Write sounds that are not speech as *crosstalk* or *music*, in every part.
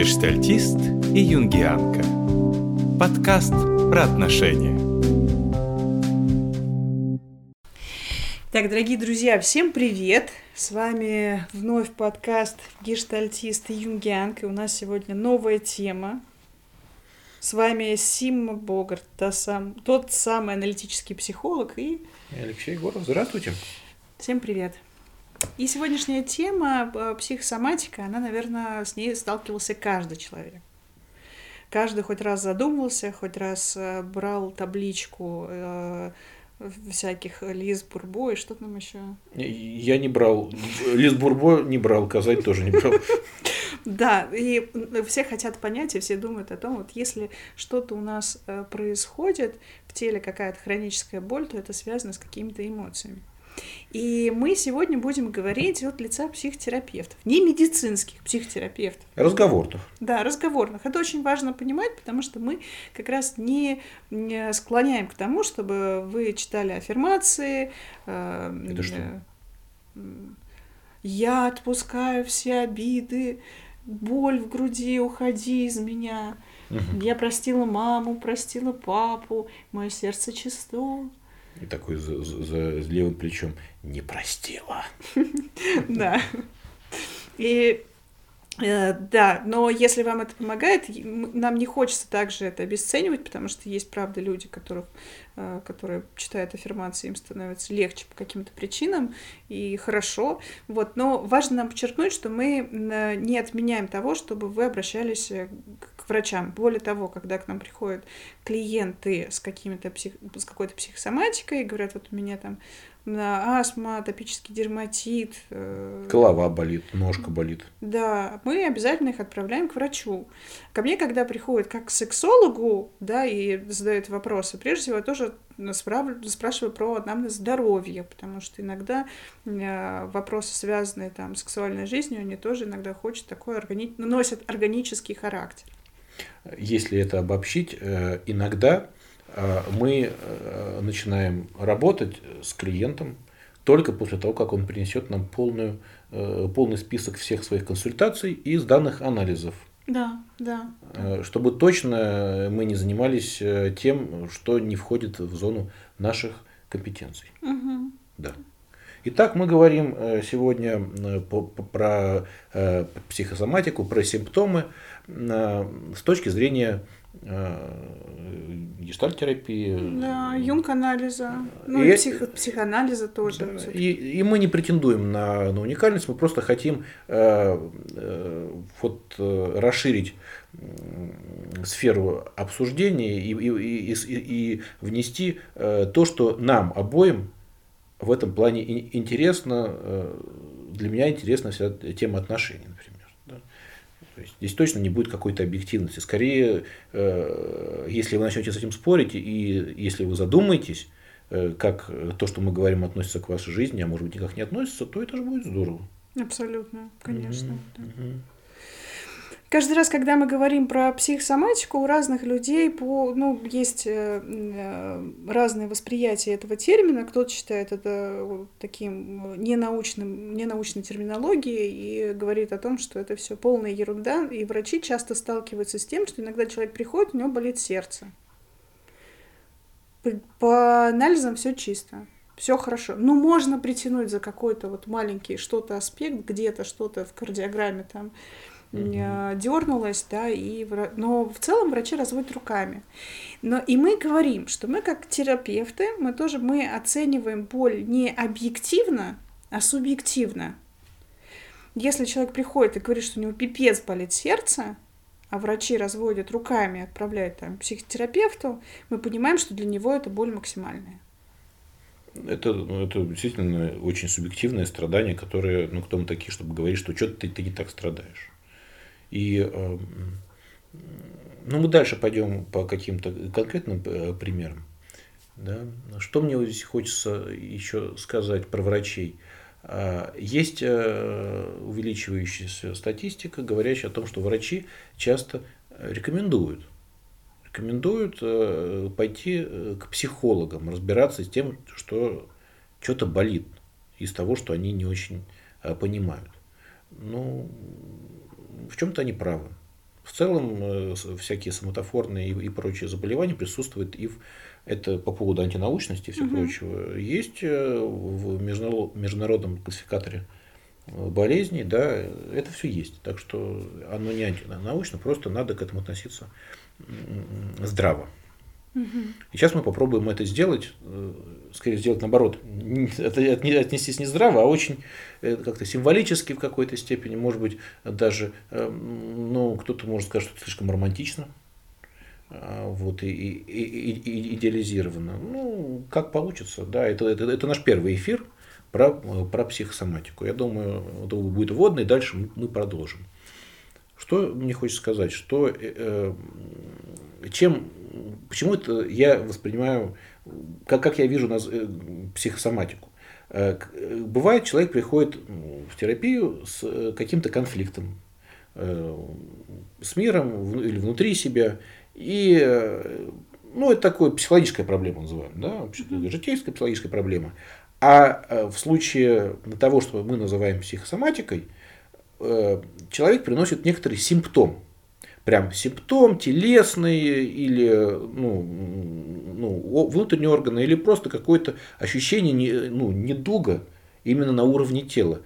Гештальтист и юнгианка. Подкаст про отношения. Так, дорогие друзья, всем привет! С вами вновь подкаст Гештальтист и юнгианка. У нас сегодня новая тема. С вами Симма Богарт, та сам, тот самый аналитический психолог и... Алексей Егоров, здравствуйте. Всем привет. И сегодняшняя тема э, психосоматика, она, наверное, с ней сталкивался каждый человек. Каждый хоть раз задумывался, хоть раз э, брал табличку э, всяких Лиз Бурбо и что там еще? Я не брал. Лиз Бурбо не брал, Казань тоже не брал. Да, и все хотят понять, и все думают о том, вот если что-то у нас происходит в теле, какая-то хроническая боль, то это связано с какими-то эмоциями. И мы сегодня будем говорить от лица психотерапевтов, не медицинских психотерапевтов. Разговорных. Да, разговорных. Это очень важно понимать, потому что мы как раз не склоняем к тому, чтобы вы читали аффирмации. Э, Это что? Я отпускаю все обиды, боль в груди, уходи из меня. Угу. Я простила маму, простила папу, мое сердце чисто. И такой за, за, за левым плечом не простила. *laughs* Да. И да, но если вам это помогает, нам не хочется также это обесценивать, потому что есть, правда, люди, которых, э, которые читают аффирмации, им становится легче по каким-то причинам, и хорошо. Вот. Но важно нам подчеркнуть, что мы не отменяем того, чтобы вы обращались к врачам. Более того, когда к нам приходят клиенты с, какими-то псих... с какой-то психосоматикой и говорят, вот у меня там астма, атопический дерматит. Э, Голова болит, ножка болит. Да, мы обязательно их отправляем к врачу. Ко мне, когда приходят как к сексологу, да, и задают вопросы, прежде всего я тоже спрашиваю про анамнез здоровья, потому что иногда э, вопросы, связанные там с сексуальной жизнью, они тоже иногда хочет такой органи... носят органический характер. Если это обобщить, э, иногда мы э, начинаем работать с клиентом только после того, как он принесет нам полную, э, полный список всех своих консультаций из данных анализов. Да, да. Э, чтобы точно мы не занимались тем, что не входит в зону наших компетенций. Угу. Да. Итак, мы говорим сегодня про психосоматику, про симптомы с точки зрения гештальтерапии. Да, юнг-анализа, ну и, и псих, психоанализа тоже. Да, и, и мы не претендуем на, на уникальность, мы просто хотим э, э, вот, э, расширить сферу обсуждения и, и, и, и внести э, то, что нам обоим в этом плане интересно. Э, для меня интересна вся тема отношений. То есть здесь точно не будет какой-то объективности. Скорее, э, если вы начнете с этим спорить, и если вы задумаетесь, э, как то, что мы говорим, относится к вашей жизни, а может быть никак не относится, то это же будет здорово. Абсолютно, конечно. Угу, да. Каждый раз, когда мы говорим про психосоматику, у разных людей по, ну, есть э, э, разные восприятия этого термина. Кто-то считает это таким ненаучным, ненаучной терминологией и говорит о том, что это все полная ерунда. И врачи часто сталкиваются с тем, что иногда человек приходит, у него болит сердце. По анализам все чисто все хорошо. Ну, можно притянуть за какой-то вот маленький что-то аспект, где-то что-то в кардиограмме там угу. дернулась, да, и но в целом врачи разводят руками. Но и мы говорим, что мы как терапевты, мы тоже мы оцениваем боль не объективно, а субъективно. Если человек приходит и говорит, что у него пипец болит сердце, а врачи разводят руками, отправляют там психотерапевту, мы понимаем, что для него это боль максимальная. Это, ну, это действительно очень субъективное страдание, которое, ну, кто мы такие, чтобы говорить, что что-то ты, ты не так страдаешь. И эм, ну, мы дальше пойдем по каким-то конкретным э, примерам. Да? Что мне здесь хочется еще сказать про врачей? А, есть э, увеличивающаяся статистика, говорящая о том, что врачи часто рекомендуют рекомендуют э, пойти к психологам, разбираться с тем, что что-то болит из того, что они не очень понимают. Ну, в чем-то они правы. В целом э, всякие соматофорные и, и прочие заболевания присутствуют и в это по поводу антинаучности и всего угу. прочего. Есть в международном классификаторе болезней, да, это все есть. Так что оно не антинаучно, просто надо к этому относиться здраво. И сейчас мы попробуем это сделать, э, скорее сделать наоборот, это отнестись не здраво, а очень э, как-то символически в какой-то степени, может быть, даже, э, ну, кто-то может сказать, что это слишком романтично, а, вот, и, и, и идеализировано. Ну, как получится, да, это, это, это наш первый эфир про, про психосоматику. Я думаю, это будет вводный, дальше мы продолжим. Что мне хочется сказать, что э, чем, почему это я воспринимаю, как, как я вижу нас, э, психосоматику. Э, бывает, человек приходит в терапию с э, каким-то конфликтом, э, с миром или внутри себя, и э, ну, это такое психологическая проблема называем, да, житейская психологическая проблема. А э, в случае того, что мы называем психосоматикой, э, человек приносит некоторый симптом. Прям симптом телесный или ну, ну, внутренние органы, или просто какое-то ощущение ну, недуга именно на уровне тела.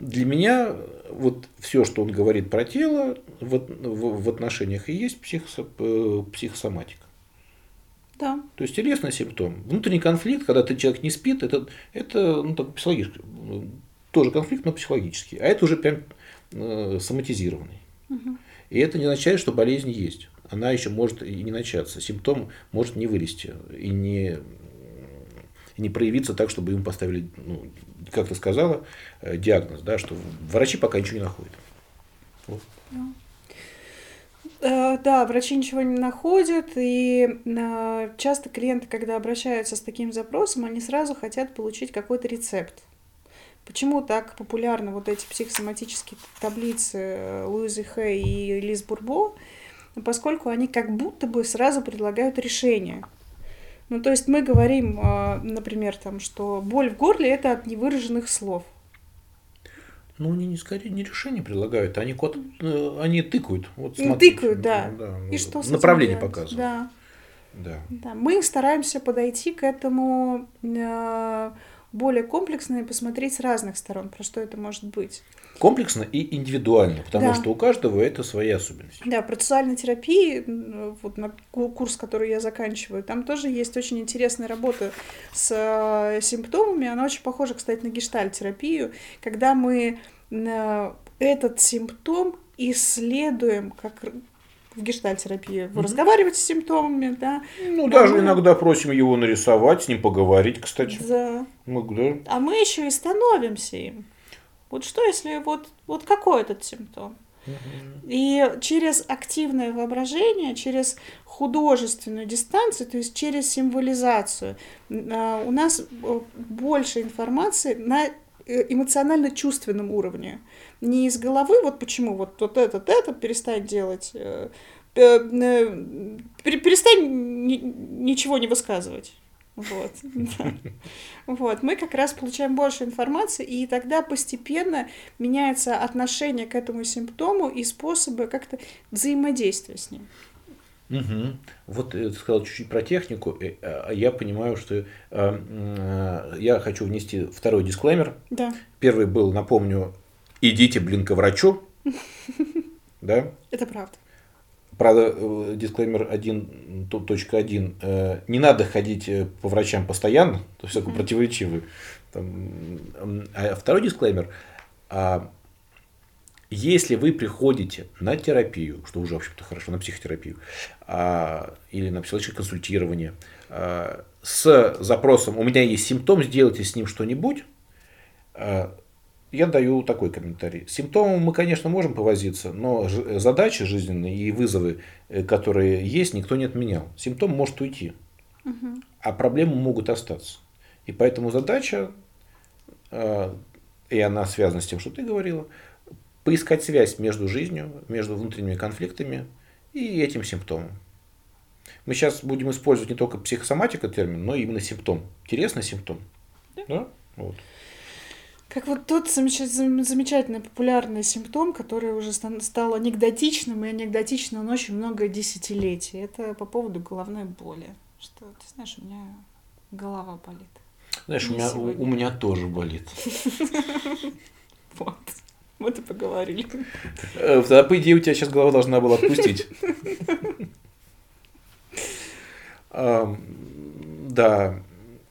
Для меня вот все, что он говорит про тело в, в, в отношениях и есть психосо, э, психосоматика. Да. То есть телесный симптом. Внутренний конфликт, когда ты человек не спит, это, это ну, так, психологический, тоже конфликт, но психологический. А это уже прям э, соматизированный. Угу. И это не означает, что болезнь есть. Она еще может и не начаться. Симптом может не вылезти и не, и не проявиться так, чтобы им поставили, ну, как ты сказала, э, диагноз, да, что врачи пока ничего не находят. Вот. Да. Э, да, врачи ничего не находят, и часто клиенты, когда обращаются с таким запросом, они сразу хотят получить какой-то рецепт. Почему так популярны вот эти психосоматические таблицы э, Луизы Хэй и Лиз Бурбо? Поскольку они как будто бы сразу предлагают решение. Ну, то есть мы говорим, например, там, что боль в горле – это от невыраженных слов. Ну, они не скорее не решение предлагают, они код, э, они тыкают. Вот ну, смотрите, тыкают, да. да И что Направление показывают. Да. Да. да. Мы стараемся подойти к этому э, более комплексно и посмотреть с разных сторон, про что это может быть. Комплексно и индивидуально, потому да. что у каждого это свои особенности. Да, процессуальной терапии, вот на курс, который я заканчиваю, там тоже есть очень интересная работа с э, симптомами. Она очень похожа, кстати, на гештальт-терапию, когда мы э, этот симптом исследуем как в гештальтерапии. Вы mm-hmm. разговариваете с симптомами, да? Ну, даже мы... иногда просим его нарисовать, с ним поговорить, кстати. Да. Мы, да. А мы еще и становимся им. Вот что если вот, вот какой этот симптом? И через активное воображение, через художественную дистанцию, то есть через символизацию, а, у нас э, больше информации на эмоционально-чувственном уровне. Не из головы, вот почему вот, вот этот, это перестать делать, э, перестань ничего не высказывать. Вот. *laughs* вот. Мы как раз получаем больше информации, и тогда постепенно меняется отношение к этому симптому и способы как-то взаимодействия с ним. Угу. Вот ты сказал чуть-чуть про технику. А я понимаю, что я хочу внести второй дисклеймер. Да. Первый был, напомню, идите, блин, к врачу. *laughs* Да? Это правда. Правда, э, дисклеймер 1.1. Э, не надо ходить э, по врачам постоянно, то есть такой противоречивый. А второй дисклеймер. А если вы приходите на терапию, что уже, в общем-то, хорошо, на психотерапию, а, или на психологическое консультирование, с запросом «у меня есть симптом, сделайте с ним что-нибудь», я даю такой комментарий. С симптомом мы, конечно, можем повозиться, но задачи жизненные и вызовы, э, которые есть, никто не отменял. Симптом может уйти, угу. а проблемы могут остаться. И поэтому задача, э, и она связана с тем, что ты говорила, поискать связь между жизнью, между внутренними конфликтами и этим симптомом. Мы сейчас будем использовать не только психосоматика термин, но именно симптом. Интересный симптом. Да? да? Вот. Как вот тот замечательный популярный симптом, который уже стал анекдотичным, и анекдотичным он очень много десятилетий. Это по поводу головной боли. Что, ты знаешь, у меня голова болит. Знаешь, у меня, у, у меня тоже болит. *laughs* Вот. Вот и поговорили. Э, тогда, по идее, у тебя сейчас голова должна была отпустить. *laughs* Да.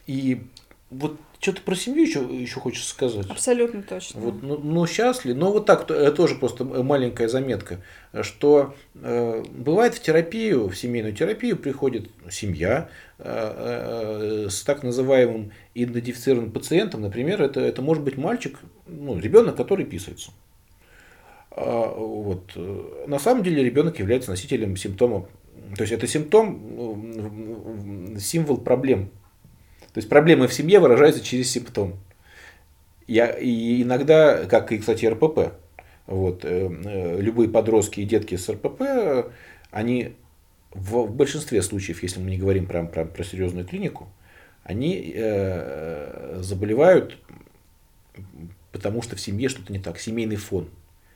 И вот что-то про семью еще, еще хочешь сказать? Абсолютно точно. Вот, ну, ну, счастлив. Но вот так, это тоже просто маленькая заметка, что э, бывает в терапию, в семейную терапию приходит семья э, э, с так называемым идентифицированным пациентом. Например, это, это может быть мальчик, ну, ребенок, который писается. А, вот. На самом деле ребенок является носителем симптома. То есть это симптом, символ проблем то есть проблемы в семье выражаются через симптом. Я, и иногда, как и, кстати, РПП, вот, э, э, любые подростки и детки с РПП, они в, в большинстве случаев, если мы не говорим прям, прям про серьезную клинику, они э, заболевают, потому что в семье что-то не так, семейный фон.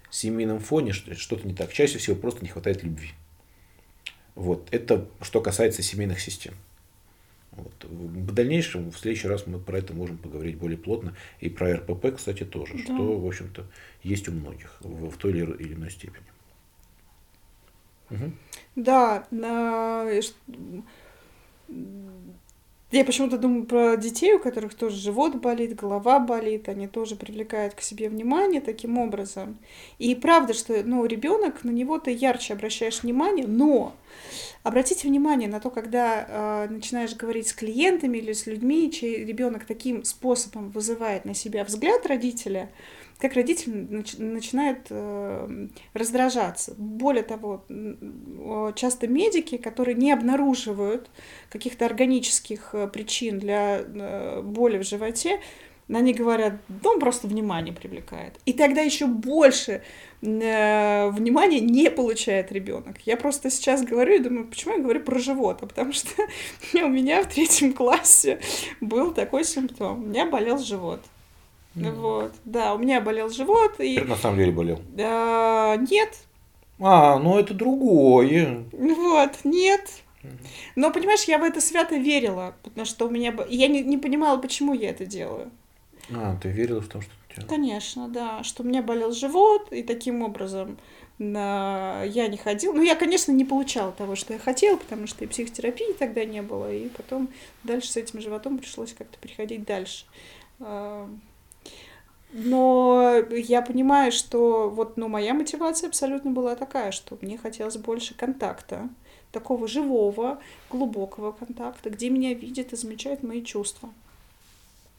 В семейном фоне что-то не так. Чаще всего просто не хватает любви. Вот. Это что касается семейных систем. Вот. В дальнейшем, в следующий раз мы про это можем поговорить более плотно. И про РПП, кстати, тоже, да. что, в общем-то, есть у многих в, в той или иной степени. Угу. Да, на... Я почему-то думаю про детей, у которых тоже живот болит, голова болит, они тоже привлекают к себе внимание таким образом. И правда, что ну, ребенок, на него ты ярче обращаешь внимание, но обратите внимание на то, когда э, начинаешь говорить с клиентами или с людьми, чей ребенок таким способом вызывает на себя взгляд родителя, как родитель нач- начинает э, раздражаться. Более того, часто медики, которые не обнаруживают каких-то органических э, причин для э, боли в животе, они говорят, да он просто внимание привлекает. И тогда еще больше э, внимания не получает ребенок. Я просто сейчас говорю и думаю, почему я говорю про живот? А потому что *laughs* у меня в третьем классе был такой симптом. У меня болел живот. Mm. Вот, да, у меня болел живот. И... на самом деле болел? А, нет. А, ну это другое. Вот, нет. Но, понимаешь, я в это свято верила, потому что у меня... Я не, не понимала, почему я это делаю. А, ты верила в то, что у тебя... Конечно, да, что у меня болел живот, и таким образом на... я не ходила. Ну, я, конечно, не получала того, что я хотела, потому что и психотерапии тогда не было, и потом дальше с этим животом пришлось как-то переходить дальше. Но я понимаю, что вот, ну, моя мотивация абсолютно была такая, что мне хотелось больше контакта, такого живого, глубокого контакта, где меня видят и замечают мои чувства.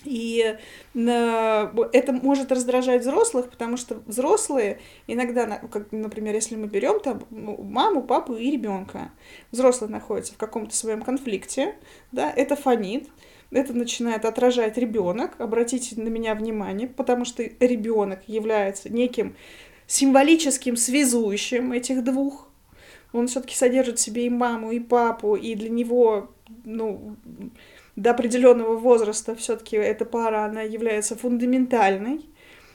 И это может раздражать взрослых, потому что взрослые иногда, например, если мы берем там ну, маму, папу и ребенка, взрослый находится в каком-то своем конфликте, да, это фонит, это начинает отражать ребенок. Обратите на меня внимание, потому что ребенок является неким символическим связующим этих двух. Он все-таки содержит в себе и маму, и папу, и для него, ну, до определенного возраста все-таки эта пара, она является фундаментальной.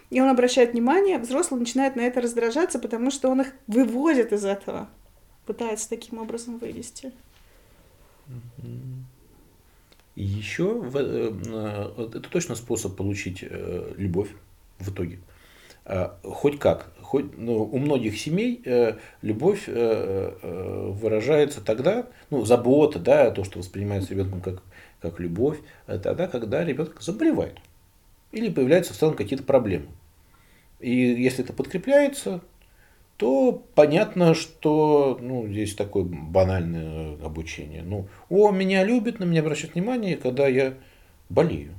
И он обращает внимание, взрослый начинает на это раздражаться, потому что он их выводит из этого, пытается таким образом вывести. И еще э, э, это точно способ получить э, любовь в итоге. А, хоть как. Хоть, ну, у многих семей любовь выражается тогда, ну, забота, да, то, что воспринимается ребенком как как любовь, тогда, когда ребенок заболевает. Или появляются в целом какие-то проблемы. И если это подкрепляется, то понятно, что ну, здесь такое банальное обучение. Ну, о, меня любят, на меня обращают внимание, когда я болею.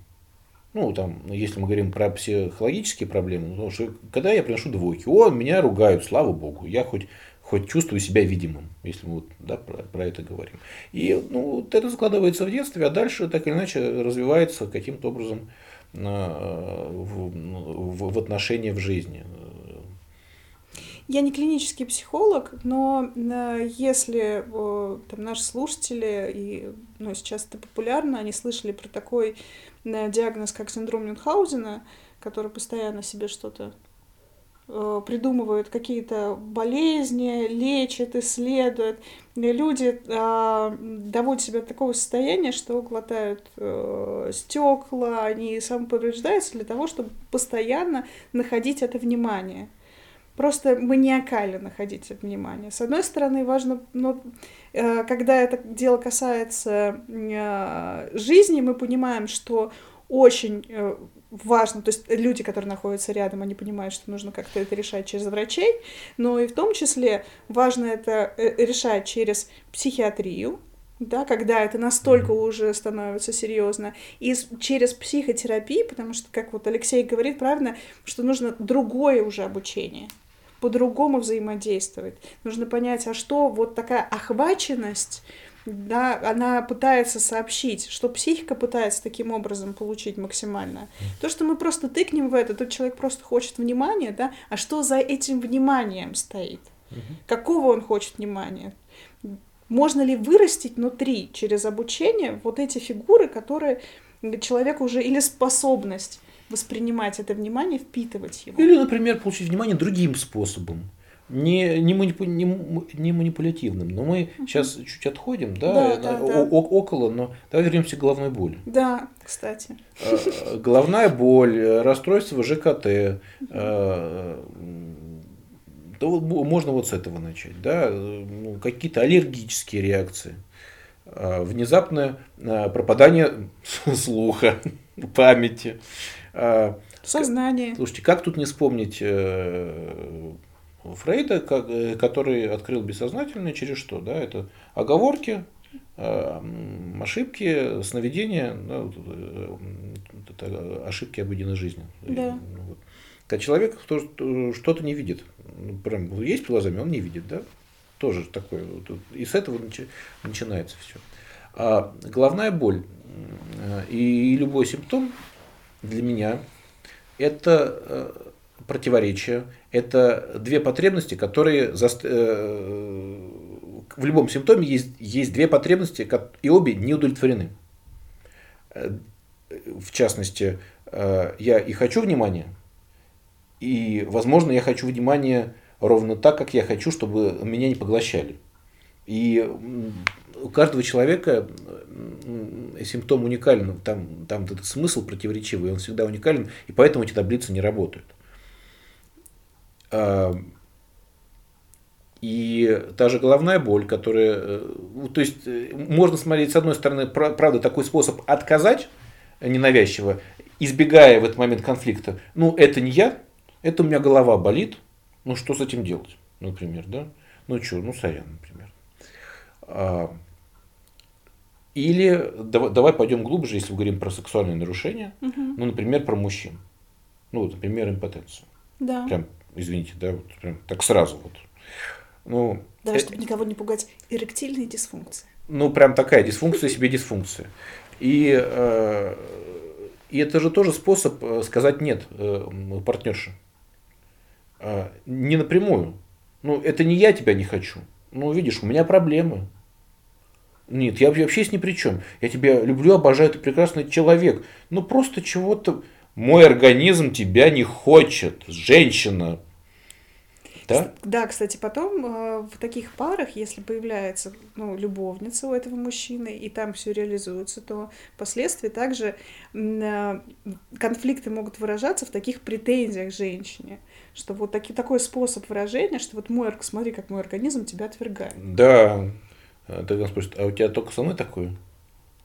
Ну, там, если мы говорим про психологические проблемы, потому что когда я приношу двойки, о, меня ругают, слава богу, я хоть хоть чувствую себя видимым, если мы вот, да, про, про это говорим. И ну, вот это закладывается в детстве, а дальше так или иначе развивается каким-то образом а, в, в, в отношения в жизни. Я не клинический психолог, но э, если там, наши слушатели, и ну, сейчас это популярно, они слышали про такой э, диагноз, как синдром Мюнхгаузена, которые постоянно себе что-то э, придумывают какие-то болезни, лечат, исследуют. И люди э, доводят себя до такого состояния, что глотают э, стекла, они самоповреждаются для того, чтобы постоянно находить это внимание. Просто маниакально находить это внимание. С одной стороны, важно, но э, когда это дело касается э, жизни, мы понимаем, что очень э, важно, то есть люди, которые находятся рядом, они понимают, что нужно как-то это решать через врачей, но и в том числе важно это решать через психиатрию, да, когда это настолько уже становится серьезно, и через психотерапию, потому что, как вот Алексей говорит правильно, что нужно другое уже обучение по-другому взаимодействовать. Нужно понять, а что вот такая охваченность, да, она пытается сообщить, что психика пытается таким образом получить максимально. То, что мы просто тыкнем в это, тот человек просто хочет внимания, да, а что за этим вниманием стоит? Какого он хочет внимания? Можно ли вырастить внутри через обучение вот эти фигуры, которые человек уже или способность воспринимать это внимание, впитывать его. Или, например, получить внимание другим способом. Не, не, манипу, не, не манипулятивным. Но мы uh сейчас чуть отходим, да, да, да, о, да. О, около, но давай вернемся к головной боли. Да, кстати. А, головная боль, расстройство ЖКТ. А, да, можно вот с этого начать. Да? Ну, какие-то аллергические реакции. А, внезапное пропадание *laughs* слуха, памяти. А, Сознание. Слушайте, как тут не вспомнить э, Фрейда, э, который открыл бессознательное через что? Да? Это оговорки, э, ошибки, сновидения, ну, это ошибки обыденной жизни. Да. Вот. Когда человек что-то не видит, ну, прям есть глазами, он не видит, да? Тоже такое. И с этого начинается все. А головная боль и любой симптом для меня это э, противоречие, это две потребности, которые за, э, в любом симптоме есть, есть две потребности, и обе не удовлетворены. Э, в частности, я и хочу внимания, и, возможно, я хочу внимания ровно так, как я хочу, чтобы меня не поглощали. И у каждого человека симптом уникален, там, там этот смысл противоречивый, он всегда уникален, и поэтому эти таблицы не работают. А, и та же головная боль, которая... Э, то есть, э, можно смотреть, с одной стороны, правда, такой способ отказать ненавязчиво, избегая в этот момент конфликта. Ну, это не я, это у меня голова болит, ну, что с этим делать, например, да? Ну, что, ну, сорян, например. Или давай, давай пойдем глубже, если мы говорим про сексуальные нарушения, угу. ну, например, про мужчин. Ну, вот, например, импотенцию. Да. Прям, извините, да, вот прям так сразу вот. Ну, да, э... чтобы никого не пугать, эректильные дисфункции. Ну, прям такая дисфункция себе дисфункция. И, э, и это же тоже способ э, сказать нет э, партнерше. Э, не напрямую. Ну, это не я тебя не хочу. Ну, видишь, у меня проблемы. Нет, я вообще здесь ни при чем. Я тебя люблю, обожаю, ты прекрасный человек. Ну просто чего-то... Мой организм тебя не хочет, женщина. Да? Да, кстати, потом э, в таких парах, если появляется ну, любовница у этого мужчины, и там все реализуется, то впоследствии также э, конфликты могут выражаться в таких претензиях женщине, что вот таки, такой способ выражения, что вот мой, смотри, как мой организм тебя отвергает. Да, тогда спросит, а у тебя только со мной такое?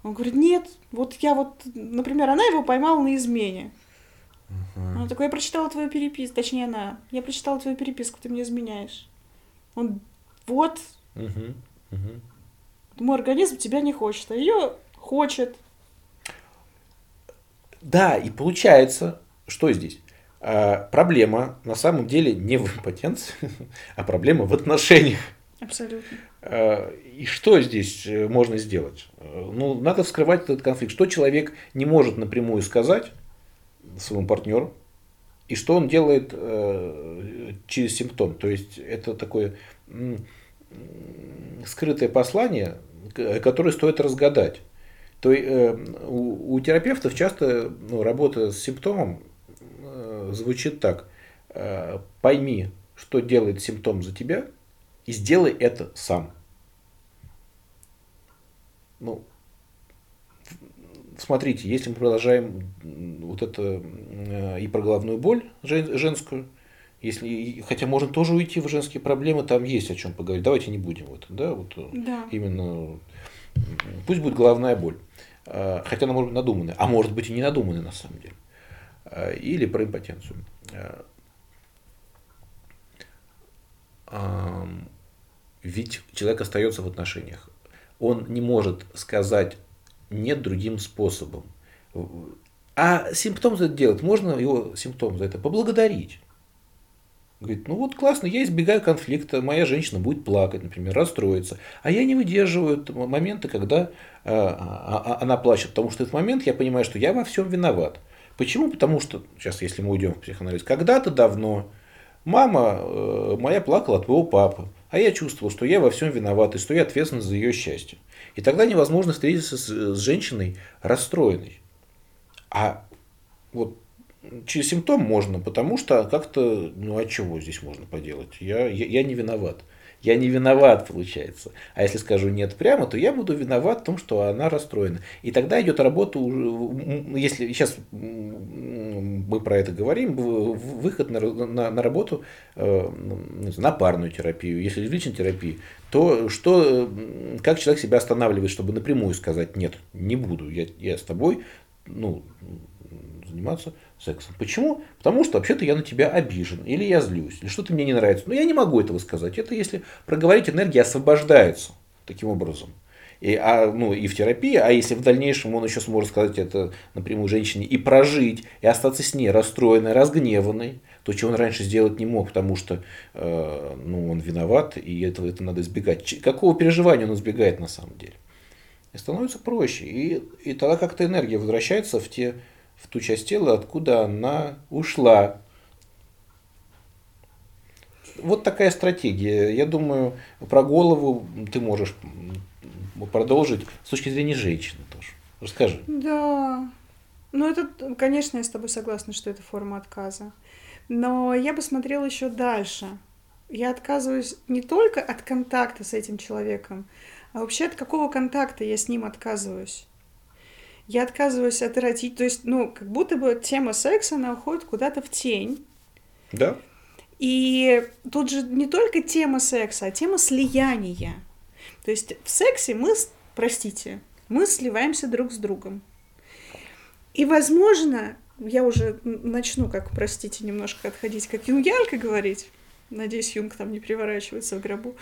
Он говорит, нет, вот я вот, например, она его поймала на измене. Uh-huh. Он такой, я прочитала твою переписку, точнее она, я прочитала твою переписку, ты мне изменяешь. Он, вот, uh-huh. Uh-huh. мой организм тебя не хочет, а ее хочет. Да, и получается, что здесь? А, проблема на самом деле не в импотенции, *laughs* а проблема в отношениях. Абсолютно. А, и что здесь э, можно сделать? Э, ну, надо вскрывать этот конфликт. Что человек не может напрямую сказать своему партнеру, и что он делает э, через симптом. То есть это такое скрытое послание, которое стоит разгадать. То есть у, терапевтов часто ну, работа с симптомом э, звучит так. Э, пойми, что делает симптом за тебя, и сделай это сам. Ну, смотрите, если мы продолжаем вот это э, и про головную боль женскую, если, хотя можно тоже уйти в женские проблемы, там есть о чем поговорить. Давайте не будем в этом, да, вот э, да. именно пусть будет головная боль, э, хотя она может быть надуманная, а может быть и не надуманная на самом деле, или про импотенцию. Ведь человек остается в отношениях. Он не может сказать нет другим способом. А симптом за это делать, можно его симптом за это поблагодарить. Говорит, ну вот классно, я избегаю конфликта, моя женщина будет плакать, например, расстроиться. А я не выдерживаю моменты, когда э, она плачет, потому что в этот момент я понимаю, что я во всем виноват. Почему? Потому что, сейчас если мы уйдем в психоанализ, когда-то давно мама э, моя плакала от твоего папы, а я чувствовал, что я во всем виноват и что я ответственен за ее счастье. И тогда невозможно встретиться с, с женщиной расстроенной. А вот через симптом можно, потому что как-то, ну а чего здесь можно поделать? Я, я, я не виноват я не виноват, получается. А если скажу нет прямо, то я буду виноват в том, что она расстроена. И тогда идет работа, если сейчас мы про это говорим, выход на, на, на работу, э, на парную терапию. Если личной терапии, то что, как человек себя останавливает, чтобы напрямую сказать нет, не буду, я, я с тобой ну, заниматься сексом. Почему? Потому что вообще-то я на тебя обижен, или я злюсь, или что-то мне не нравится. Но я не могу этого сказать. Это если проговорить, энергия освобождается таким образом. И, а, ну, и в терапии, а если в дальнейшем он еще сможет сказать это напрямую женщине и прожить, и остаться с ней расстроенной, разгневанной, то, чего он раньше сделать не мог, потому что э, ну, он виноват, и этого это надо избегать. Какого переживания он избегает на самом деле? И становится проще. И, и тогда как-то энергия возвращается в те в ту часть тела, откуда она ушла. Вот такая стратегия. Я думаю, про голову ты можешь продолжить с точки зрения женщины тоже. Расскажи. Да. Ну, это, конечно, я с тобой согласна, что это форма отказа. Но я бы смотрела еще дальше. Я отказываюсь не только от контакта с этим человеком, а вообще от какого контакта я с ним отказываюсь я отказываюсь от эротики. То есть, ну, как будто бы тема секса, она уходит куда-то в тень. Да. И тут же не только тема секса, а тема слияния. То есть в сексе мы, простите, мы сливаемся друг с другом. И, возможно, я уже начну, как, простите, немножко отходить, как юнгианка говорить. Надеюсь, Юнг там не переворачивается в гробу.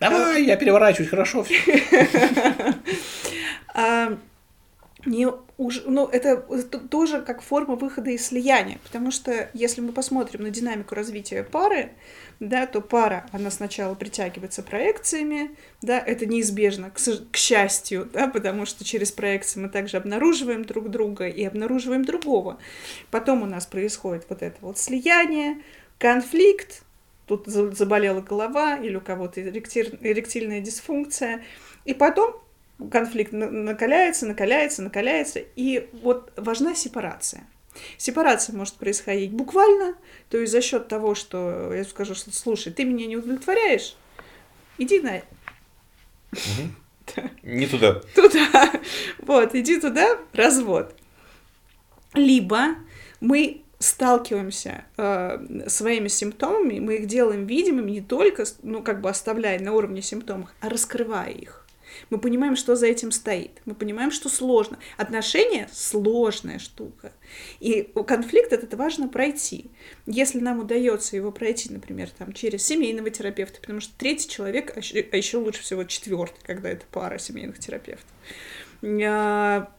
Давай, я переворачиваюсь, хорошо. *laughs* Не уж, ну, это тоже как форма выхода из слияния, потому что если мы посмотрим на динамику развития пары, да, то пара, она сначала притягивается проекциями, да, это неизбежно, к, к счастью, да, потому что через проекции мы также обнаруживаем друг друга и обнаруживаем другого. Потом у нас происходит вот это вот слияние, конфликт, тут заболела голова или у кого-то эректильная дисфункция, и потом конфликт накаляется, накаляется, накаляется, и вот важна сепарация. Сепарация может происходить буквально, то есть за счет того, что я скажу, что слушай, ты меня не удовлетворяешь, иди на... *laughs* Не туда. Туда. Вот, иди туда, развод. Либо мы сталкиваемся э, своими симптомами, мы их делаем видимыми не только, ну, как бы оставляя на уровне симптомов, а раскрывая их. Мы понимаем, что за этим стоит. Мы понимаем, что сложно. Отношения — сложная штука. И конфликт этот важно пройти. Если нам удается его пройти, например, там, через семейного терапевта, потому что третий человек, а еще а лучше всего четвертый, когда это пара семейных терапевтов, а,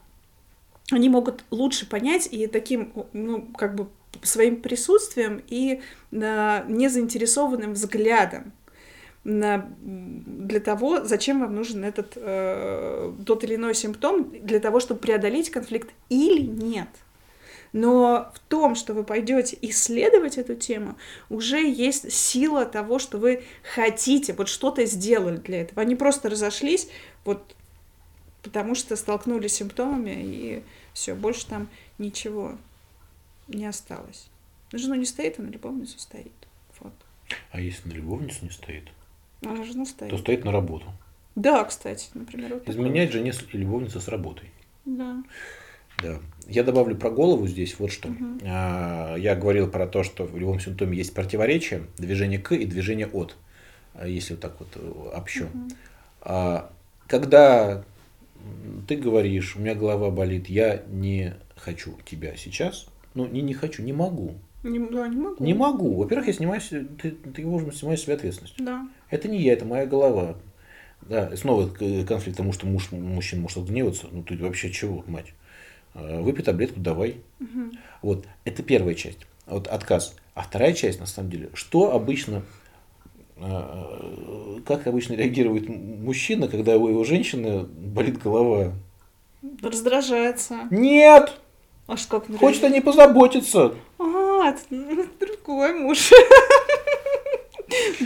они могут лучше понять и таким, ну, как бы своим присутствием и незаинтересованным взглядом для того, зачем вам нужен этот э, тот или иной симптом, для того, чтобы преодолеть конфликт или нет. Но в том, что вы пойдете исследовать эту тему, уже есть сила того, что вы хотите, вот что-то сделали для этого. Они просто разошлись, вот потому что столкнулись с симптомами, и все, больше там ничего не осталось. На жену не стоит, а на любовницу стоит. Вот. А если на любовницу не стоит, А на жену стоит. то стоит на работу. Да, кстати, например. Вот. Изменять жене с- и любовнице с работой. Да. Да. Я добавлю про голову здесь вот что. А, Я говорил про то, что в любом симптоме есть противоречие, движение к и движение от, а, если вот так вот э, общо. А, Когда ты говоришь, у меня голова болит, я не хочу тебя сейчас, ну не не хочу, не могу. Не, да, не могу. Не могу. Во-первых, я снимаю, ты, ты должен снимать с себя ответственность. Да. Это не я, это моя голова. Да, снова к- конфликт, потому что муж, мужчина может гневаться. Ну ты вообще чего, мать? А, Выпей таблетку, давай. Вот, это первая часть. Вот отказ. А вторая часть, на самом деле, что обычно, а, как обычно реагирует мужчина, когда у его женщины болит голова? Раздражается. Нет! А что как Хочет о ней позаботиться. А, это ну, другой муж. *laughs*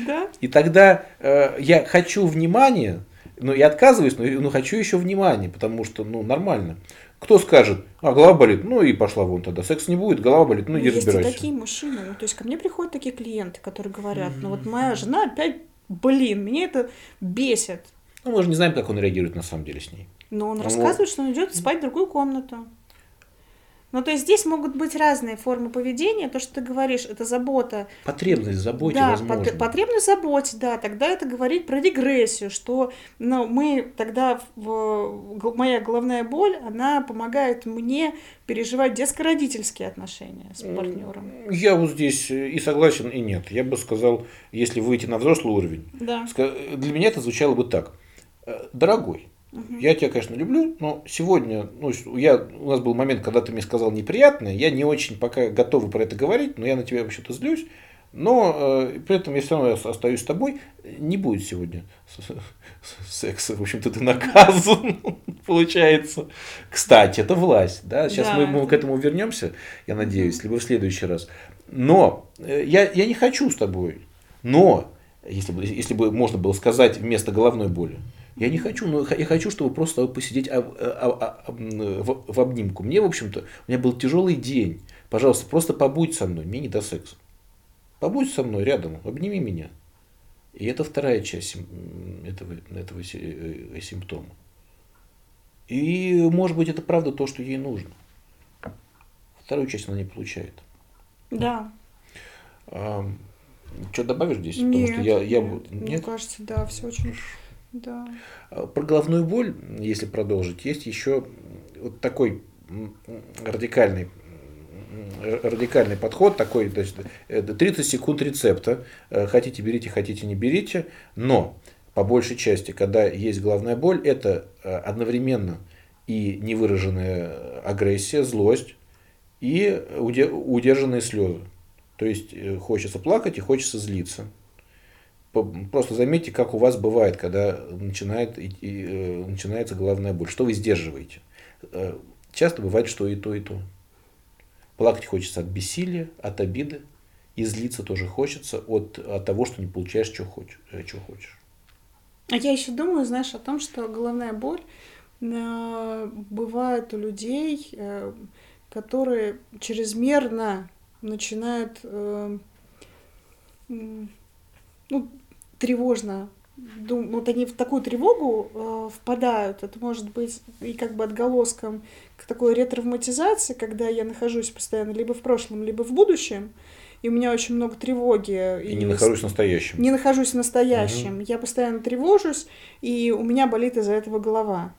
Да? И тогда э, я хочу внимания, но я отказываюсь, но, но хочу еще внимания, потому что, ну, нормально. Кто скажет, а голова болит, ну и пошла вон тогда, секс не будет, голова болит, ну иди Есть и разбирайся. такие мужчины. Ну, то есть ко мне приходят такие клиенты, которые говорят, ну вот моя жена опять, блин, меня это бесит. Ну, мы же не знаем, как он реагирует на самом деле с ней. Но он Ну, рассказывает, что он идет спать в другую комнату. Ну, то есть здесь могут быть разные формы поведения. То, что ты говоришь, это забота. Потребность в заботе да, возможно. пот- потребность в заботе, да. Тогда это говорит про регрессию, что ну, мы тогда, в, моя головная боль, она помогает мне переживать детско-родительские отношения с партнером. Я вот здесь э, и согласен, и нет. Я бы сказал, если выйти на взрослый уровень, Да. для меня это звучало бы так. Э, Дорогой, я тебя, конечно, люблю, но сегодня, ну, я, у нас был момент, когда ты мне сказал неприятное, я не очень пока готова про это говорить, но я на тебя вообще-то злюсь, но э, при этом я все равно ос- остаюсь с тобой, не будет сегодня секса, в общем-то ты наказан, *laughs* получается. Кстати, это власть, да, сейчас Да, мы, мы это- к этому вернемся, я надеюсь, либо в следующий раз. Но э, я, я не хочу с тобой, но, если бы, если бы можно было сказать вместо головной боли, я не хочу, но я хочу, чтобы просто посидеть об- об- в, обнимку. Мне, в общем-то, у меня был тяжелый день. Пожалуйста, просто побудь со мной, мне не до секса. Побудь со мной рядом, обними меня. И это вторая часть этого, этого э, симптома. И, может быть, это правда то, что ей нужно. Вторую часть она не получает. Да. что добавишь здесь? Потому Нет, что я, я нет, мне кажется, да, все очень... Да. А, Про головную боль, если продолжить, есть еще вот такой радикальный радикальный подход такой, то есть это 30 секунд рецепта, Э, хотите берите, хотите не берите, но по большей части, когда есть головная боль, это э, одновременно и невыраженная агрессия, злость и уде- удержанные слезы. То есть э, хочется плакать и хочется злиться. Просто заметьте, как у вас бывает, когда начинает, идти, э, начинается головная боль. Что вы сдерживаете? Э, Часто бывает, что и то, и то. Плакать хочется от бессилия, от обиды. И злиться тоже хочется от, от того, что не получаешь, что хочешь. э, Что хочешь. А я еще думаю, знаешь, о том, что головная боль бывает у людей, которые чрезмерно начинают ну, тревожно. дум- Вот они в такую тревогу э, впадают. Это может быть и как бы отголоском к такой ретравматизации, когда я нахожусь постоянно либо в прошлом, либо в будущем, и у меня очень много тревоги. И не нахожусь в настоящем. не нахожусь в настоящем. Я постоянно тревожусь, и у меня болит из-за этого голова.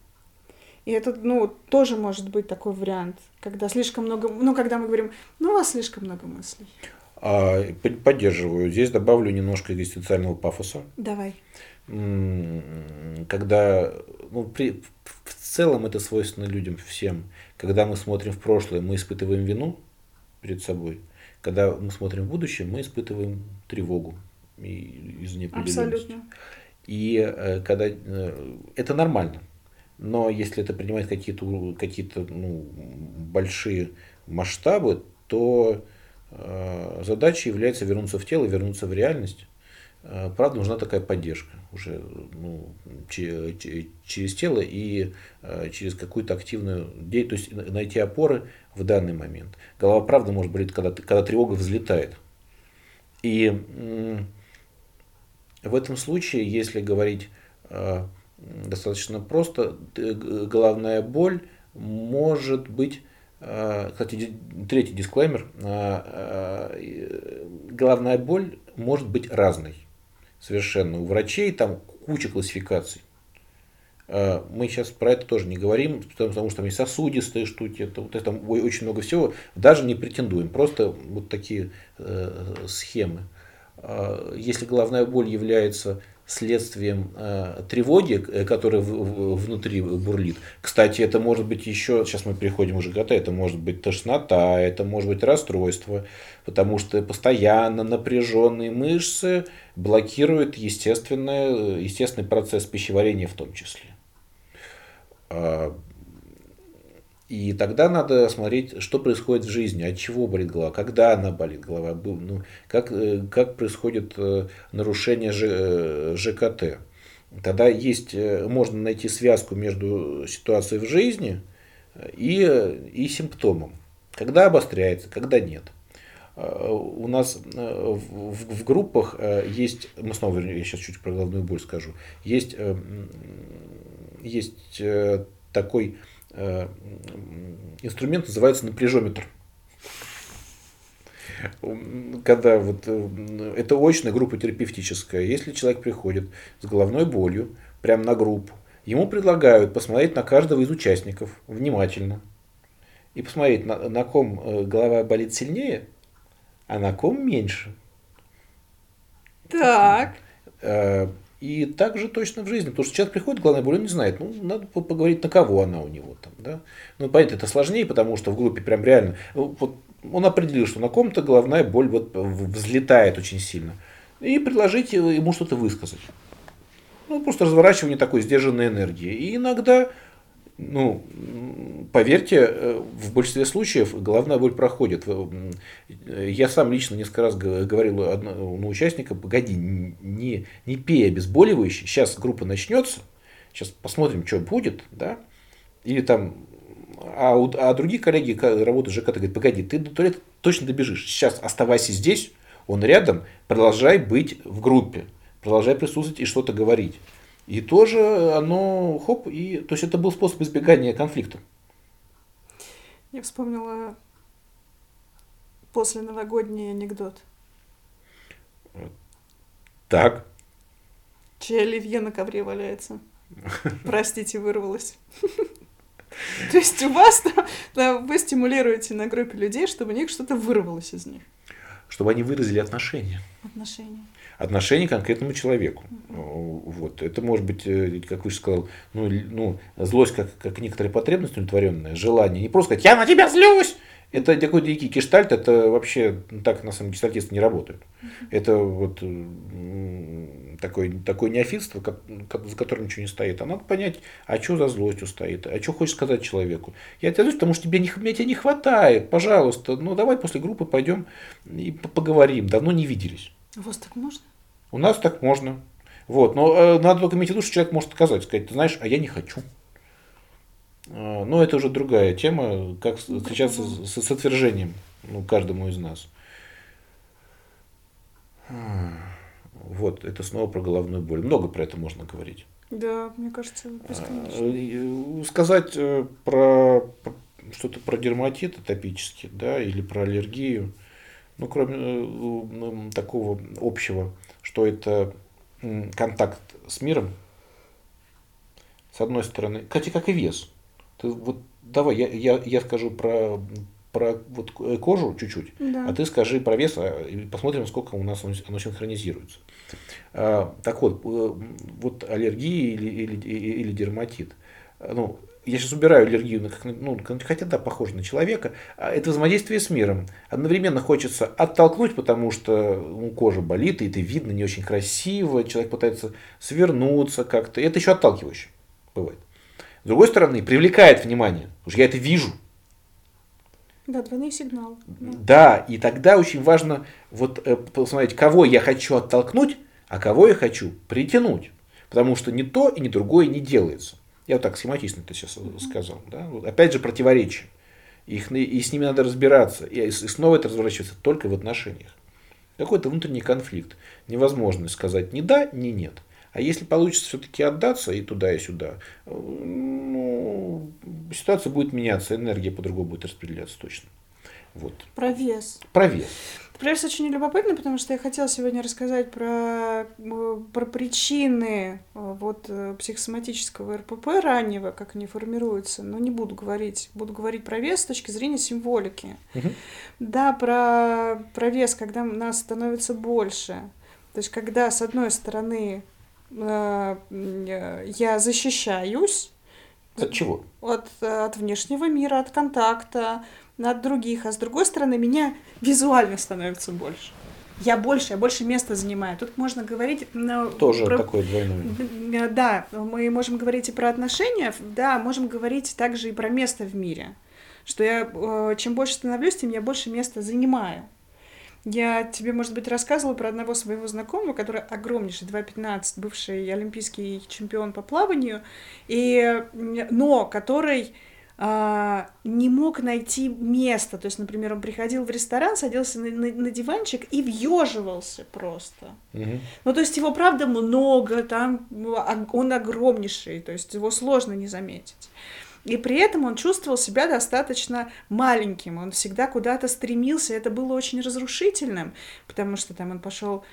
И это, ну, тоже может быть такой вариант, когда слишком много, ну, когда мы говорим, ну, у вас слишком много мыслей. А, под- поддерживаю. Здесь добавлю немножко экзистенциального пафоса. Давай. Когда, ну, при, в целом это свойственно людям всем. Когда мы смотрим в прошлое, мы испытываем вину перед собой. Когда мы смотрим в будущее, мы испытываем тревогу из неопределенности. Абсолютно. И э, когда э, это нормально. Но если это принимает какие-то у- какие-то ну, большие масштабы, то задачей является вернуться в тело, вернуться в реальность, э, правда нужна такая поддержка уже ну, через тело и э, через какую-то активную деятельность, то есть найти опоры в данный момент. Голова правда может болеть, когда, когда тревога взлетает. И в этом случае, если говорить э, достаточно просто, головная боль может быть кстати, третий дисклеймер. Головная боль может быть разной совершенно. У врачей там куча классификаций. Мы сейчас про это тоже не говорим, потому что там есть сосудистые штуки, это, вот это очень много всего. Даже не претендуем, просто вот такие э, схемы. Э, если головная боль является следствием э, тревоги, э, которая в, в, внутри бурлит. Кстати, это может быть еще, сейчас мы переходим уже к ГТ, это может быть тошнота, это может быть расстройство, потому что постоянно напряженные мышцы блокируют естественный, естественный процесс пищеварения в том числе. И тогда надо смотреть, что происходит в жизни, от чего болит голова, когда она болит голова, ну, как, э, как происходит э, нарушение ЖКТ. Э, тогда есть, можно найти связку между ситуацией в жизни и, и симптомом. Когда обостряется, когда нет. У нас в, в группах есть, мы снова, я сейчас чуть про головную боль скажу, есть, есть такой инструмент называется напряжометр. Когда вот э, это очная группа терапевтическая, если человек приходит с головной болью прямо на группу, ему предлагают посмотреть на каждого из участников внимательно и посмотреть, на, на ком э, голова болит сильнее, а на ком меньше. Так. И также точно в жизни, потому что человек приходит, главная боль, он не знает, ну, надо поговорить, на кого она у него там, да. Ну, понятно, это сложнее, потому что в группе прям реально, ну, вот он определил, что на ком-то головная боль вот взлетает очень сильно. И предложить ему что-то высказать. Ну, просто разворачивание такой сдержанной энергии. И иногда ну, поверьте, э, в большинстве случаев головная боль проходит. Я сам лично несколько раз говорил одному участнику, погоди, не, не пей обезболивающий, сейчас группа начнется, сейчас посмотрим, что будет, да, или там, а, у, а другие коллеги работают ЖКТ говорят, погоди, ты до туалета точно добежишь, сейчас оставайся здесь, он рядом, продолжай быть в группе, продолжай присутствовать и что-то говорить. И тоже оно, хоп, и, то есть это был способ избегания конфликта. Я вспомнила после новогодний анекдот. Так. Чья оливье на ковре валяется. *laughs* Простите, вырвалась. То есть у вас вы стимулируете на группе людей, чтобы у них что-то вырвалось из них. Чтобы они выразили отношения. Отношения отношение к конкретному человеку. Вот. Это может быть, э, как вы же сказал, ну, ну, злость как, как некоторая потребность удовлетворенная, желание. Не просто сказать, я на тебя злюсь! Это такой дикий гештальт, это вообще так на самом деле гештальтисты не работают. Это вот такое, такое неофитство, как, как, за которым ничего не стоит. А надо понять, а что за злостью стоит, а что хочешь сказать человеку. Я тебя злюсь, потому что тебе не, мне тебя не хватает, пожалуйста, ну давай после группы пойдем и поговорим, давно не виделись. У вас так можно? У нас так можно. Вот. Но э, надо только иметь в виду, что человек может отказать, сказать, ты знаешь, а я не хочу. Э, но это уже другая тема, как встречаться с, с отвержением ну, каждому из нас. Вот, это снова про головную боль. Много про это можно говорить. Да, мне кажется, бесконечно. Сказать э, про, про что-то про дерматит атопический, да, или про аллергию – ну, кроме э, такого общего, что это контакт с миром, с одной стороны, кстати, как и вес. Ты, вот давай, я, я, я скажу про, про вот э, кожу чуть-чуть, да. а ты скажи про вес, а, и посмотрим, сколько у нас оно синхронизируется. А, так вот, э, вот аллергия или, или, или дерматит. Ну, я сейчас убираю аллергию, ну, хотя да, похоже на человека, а это взаимодействие с миром. Одновременно хочется оттолкнуть, потому что ну, кожа болит, и это видно не очень красиво, человек пытается свернуться как-то, это еще отталкивающе бывает. С другой стороны, привлекает внимание, что я это вижу. Да, двойные сигналы. Да. и тогда очень важно вот э, посмотреть, кого я хочу оттолкнуть, а кого я хочу притянуть. Потому что ни то и ни другое не делается. Я вот так схематично это сейчас сказал. Да? Вот опять же противоречие. Их, и с ними надо разбираться. И снова это разворачивается только в отношениях. Какой-то внутренний конфликт. Невозможно сказать ни да, ни нет. А если получится все-таки отдаться и туда, и сюда, ну, ситуация будет меняться, энергия по-другому будет распределяться точно. Вот. Про вес. Про вес. Пресс очень любопытно, потому что я хотела сегодня рассказать про, э, про причины э, вот, э, психосоматического РПП раннего, как они формируются, но не буду говорить. Буду говорить про вес с точки зрения символики. Угу. Да, про, про вес, когда нас становится больше. То есть, когда, с одной стороны, я защищаюсь. От чего? От, от внешнего мира, от контакта, от других, а с другой стороны меня визуально становится больше. Я больше, я больше места занимаю. Тут можно говорить... Ну, Тоже про... такой двойной. Да, мы можем говорить и про отношения, да, можем говорить также и про место в мире. Что я, э, чем больше становлюсь, тем я больше места занимаю. Я тебе, может быть, рассказывала про одного своего знакомого, который огромнейший, 2.15, бывший олимпийский чемпион по плаванию, и, но который а, не мог найти место. То есть, например, он приходил в ресторан, садился на, на, на диванчик и въеживался просто. Угу. Ну, то есть его, правда, много, там он огромнейший, то есть его сложно не заметить. И при этом он чувствовал себя достаточно маленьким, он всегда куда-то стремился, это было очень разрушительным, потому что там он пошел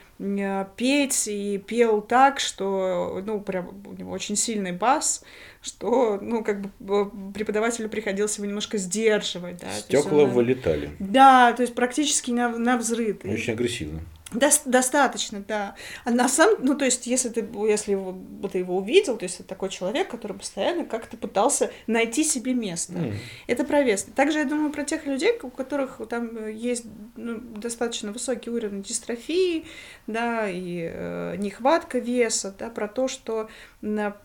петь и пел так, что, ну, прям у него очень сильный бас, что, ну, как бы преподавателю приходилось его немножко сдерживать, да. Стекла он, вылетали. Да, то есть практически на, на взрыв. Очень агрессивно. До достаточно, да. А на самом, ну то есть, если ты, если его, ты его увидел, то есть это такой человек, который постоянно как-то пытался найти себе место. Mm. Это про вес. Также я думаю про тех людей, у которых там есть ну, достаточно высокий уровень дистрофии, да, и э, нехватка веса, да, про то, что на,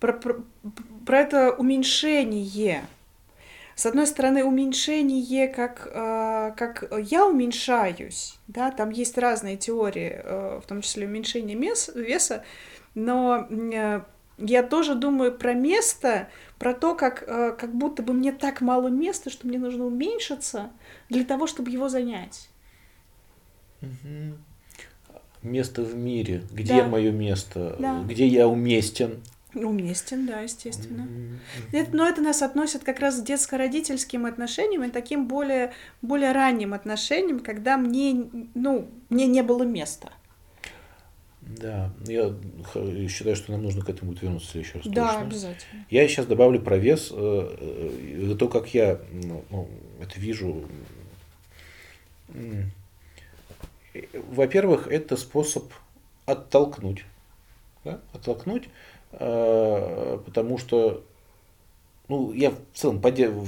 про, про, про это уменьшение с одной стороны, уменьшение, как, э, как я уменьшаюсь, да, там есть разные теории, э, в том числе уменьшение мес, веса, но э, я тоже думаю про место, про то, как, как будто бы мне так мало места, что мне нужно уменьшиться для того, чтобы его занять. Место в мире, где да. мое место, да. где я уместен. Уместен, да, естественно. Это, но это нас относит как раз к детско-родительским отношениям и таким более, более ранним отношениям, когда мне, ну, мне не было места. Да, я считаю, что нам нужно к этому вернуться следующий раз. Да, точно. обязательно. Я сейчас добавлю про вес. Э, э, то, как я ну, ну это вижу. Во-первых, это способ оттолкнуть. Да? Оттолкнуть Э, потому что ну, я в целом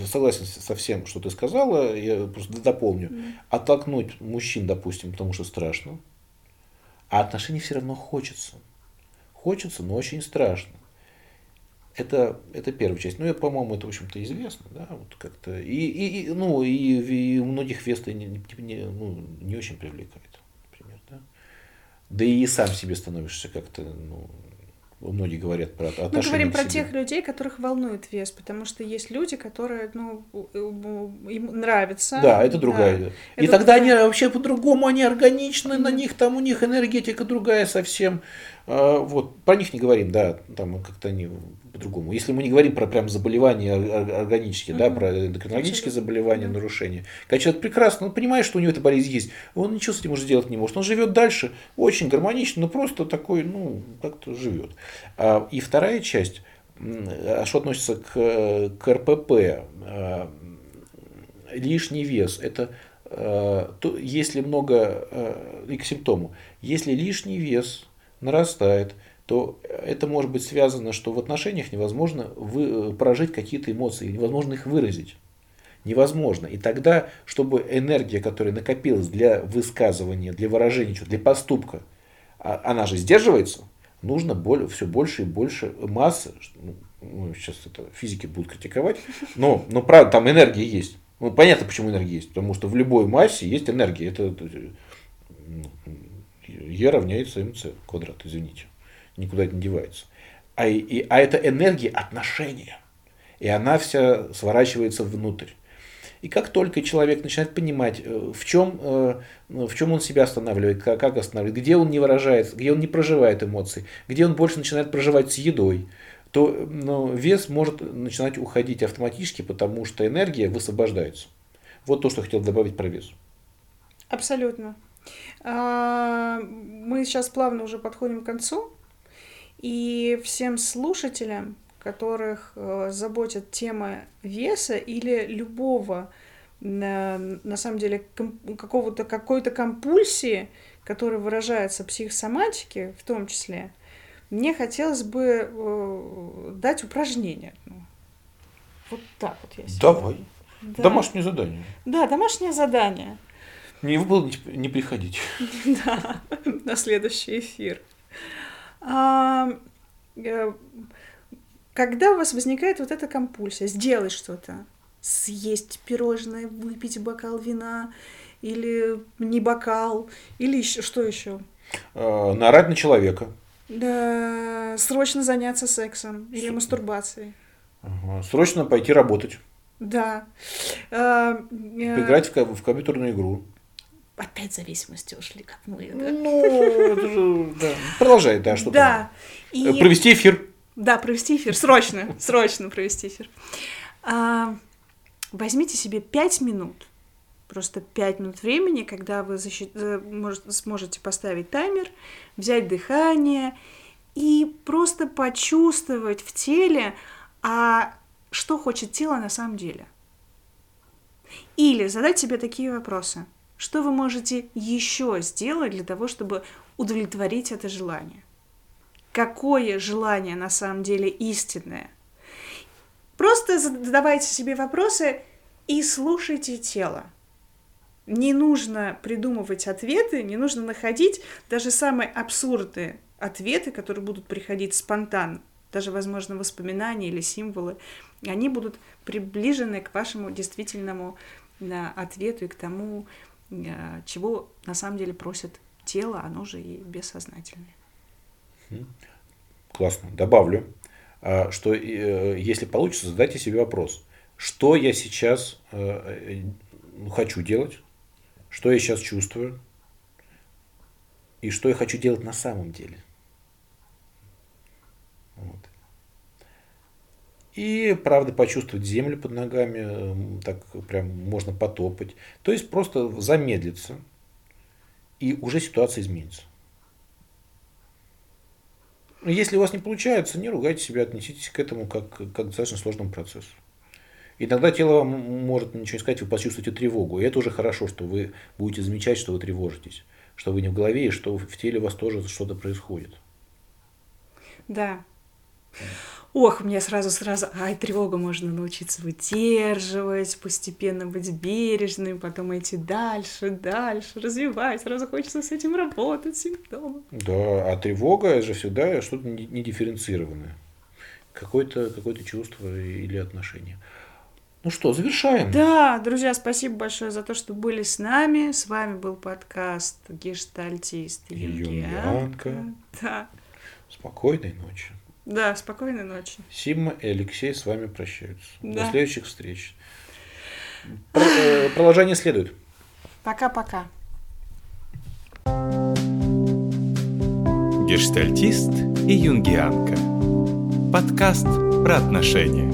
согласен со всем, что ты сказала, я просто дополню. Mm. Оттолкнуть мужчин, допустим, потому что страшно, а отношений все равно хочется. Хочется, но очень страшно. Это, это первая часть. Ну, я, по-моему, это, в общем-то, известно, да, вот как-то. И, и, и, ну, и, и у многих вес не, не, не, ну, не очень привлекает, например, да. Да и сам себе становишься как-то, ну, многие говорят про отношения Мы говорим про тех людей, которых волнует вес, потому что есть люди, которые, ну, им нравится. Да, это другая. Да. И это тогда другая... они вообще по-другому, они органичны, mm-hmm. на них там у них энергетика другая совсем. А, вот, про них не говорим, да, там как-то они по-другому. Если мы не говорим про прям заболевания органические, mm-hmm. да, про эндокринологические заболевания, mm-hmm. нарушения. Когда человек прекрасно, он понимает, что у него эта болезнь есть, он ничего с этим уже делать не может. Он живет дальше очень гармонично, но просто такой, ну, как-то живет. А, и вторая часть, а что относится к, к РПП, а, лишний вес, это то, если много, и к симптому, если лишний вес нарастает, то это может быть связано, что в отношениях невозможно вы, прожить какие-то эмоции, невозможно их выразить. Невозможно. И тогда, чтобы энергия, которая накопилась для высказывания, для выражения, для поступка, а, она же сдерживается, нужно более, все больше и больше массы. Ну, сейчас это физики будут критиковать, но, но правда, там энергия есть. Ну, понятно, почему энергия есть. Потому что в любой массе есть энергия. Это, Е равняется МЦ квадрат, извините. Никуда не девается. А, и, а это энергия отношения. И она вся сворачивается внутрь. И как только человек начинает понимать, э, в чем, э, в чем он себя останавливает, как, как останавливает, где он не выражает, где он не проживает эмоции, где он больше начинает проживать с едой, то ну, вес может начинать уходить автоматически, потому что энергия высвобождается. Вот то, что хотел добавить про вес. Абсолютно. А, мы сейчас плавно уже подходим к концу. И всем слушателям, которых э, заботит тема веса или любого, на, самом деле, какого-то, какой-то компульсии, которая выражается в психосоматике в том числе, мне хотелось бы э, дать упражнение. Вот так вот я Давай. Да. Домашнее задание. Да, домашнее задание. Не выполнить, не приходить. *laughs* Да, на следующий эфир. А, э, когда у вас возникает вот эта компульсия, сделать что-то, съесть пирожное, выпить бокал вина, или не бокал, или еще, что еще? А, наорать на человека. Да, срочно заняться сексом или С... мастурбацией. Ага. Срочно пойти работать. Да. А, Поиграть в, в компьютерную игру. Опять зависимости ушли, как мы. Да? Ну, да. Продолжай, да, что Да. И... Провести эфир. Да, провести эфир. Срочно, срочно провести эфир. А, возьмите себе пять минут. Просто пять минут времени, когда вы защит... Э, может, сможете поставить таймер, взять дыхание и просто почувствовать в теле, а что хочет тело на самом деле. Или задать себе такие вопросы. Что вы можете еще сделать для того, чтобы удовлетворить это желание? Какое желание на самом деле истинное? Просто задавайте себе вопросы и слушайте тело. Не нужно придумывать ответы, не нужно находить даже самые абсурдные ответы, которые будут приходить спонтанно, даже, возможно, воспоминания или символы они будут приближены к вашему действительному да, ответу и к тому, э, чего на самом деле просит тело, оно же и бессознательное. Классно. Добавлю, а, что э, если получится, задайте себе вопрос, что я сейчас э, хочу делать, что я сейчас чувствую, и что я хочу делать на самом деле. Вот. И, правда, почувствовать землю под ногами, так прям можно потопать. То есть просто замедлиться, и уже ситуация изменится. Если у вас не получается, не ругайте себя, отнеситесь к этому как, как к достаточно сложному процессу. Иногда тело вам может ничего не сказать, вы почувствуете тревогу. И это уже хорошо, что вы будете замечать, что вы тревожитесь, что вы не в голове, и что в теле у вас тоже что-то происходит. Да. Ох, мне сразу, сразу, ай, тревогу можно научиться выдерживать, постепенно быть бережным, потом идти дальше, дальше, развивать. Сразу хочется с этим работать, симптомы. Да, а тревога же всегда что-то недифференцированное. Какое-то какое чувство или отношение. Ну что, завершаем. Да, друзья, спасибо большое за то, что были с нами. С вами был подкаст Гештальтист Юнгианка. Да. Спокойной ночи. Да, спокойной ночи. Симма и Алексей с вами прощаются. Да. До следующих встреч. Про, э, продолжение следует. Пока-пока. Гештальтист и юнгианка. Подкаст про отношения.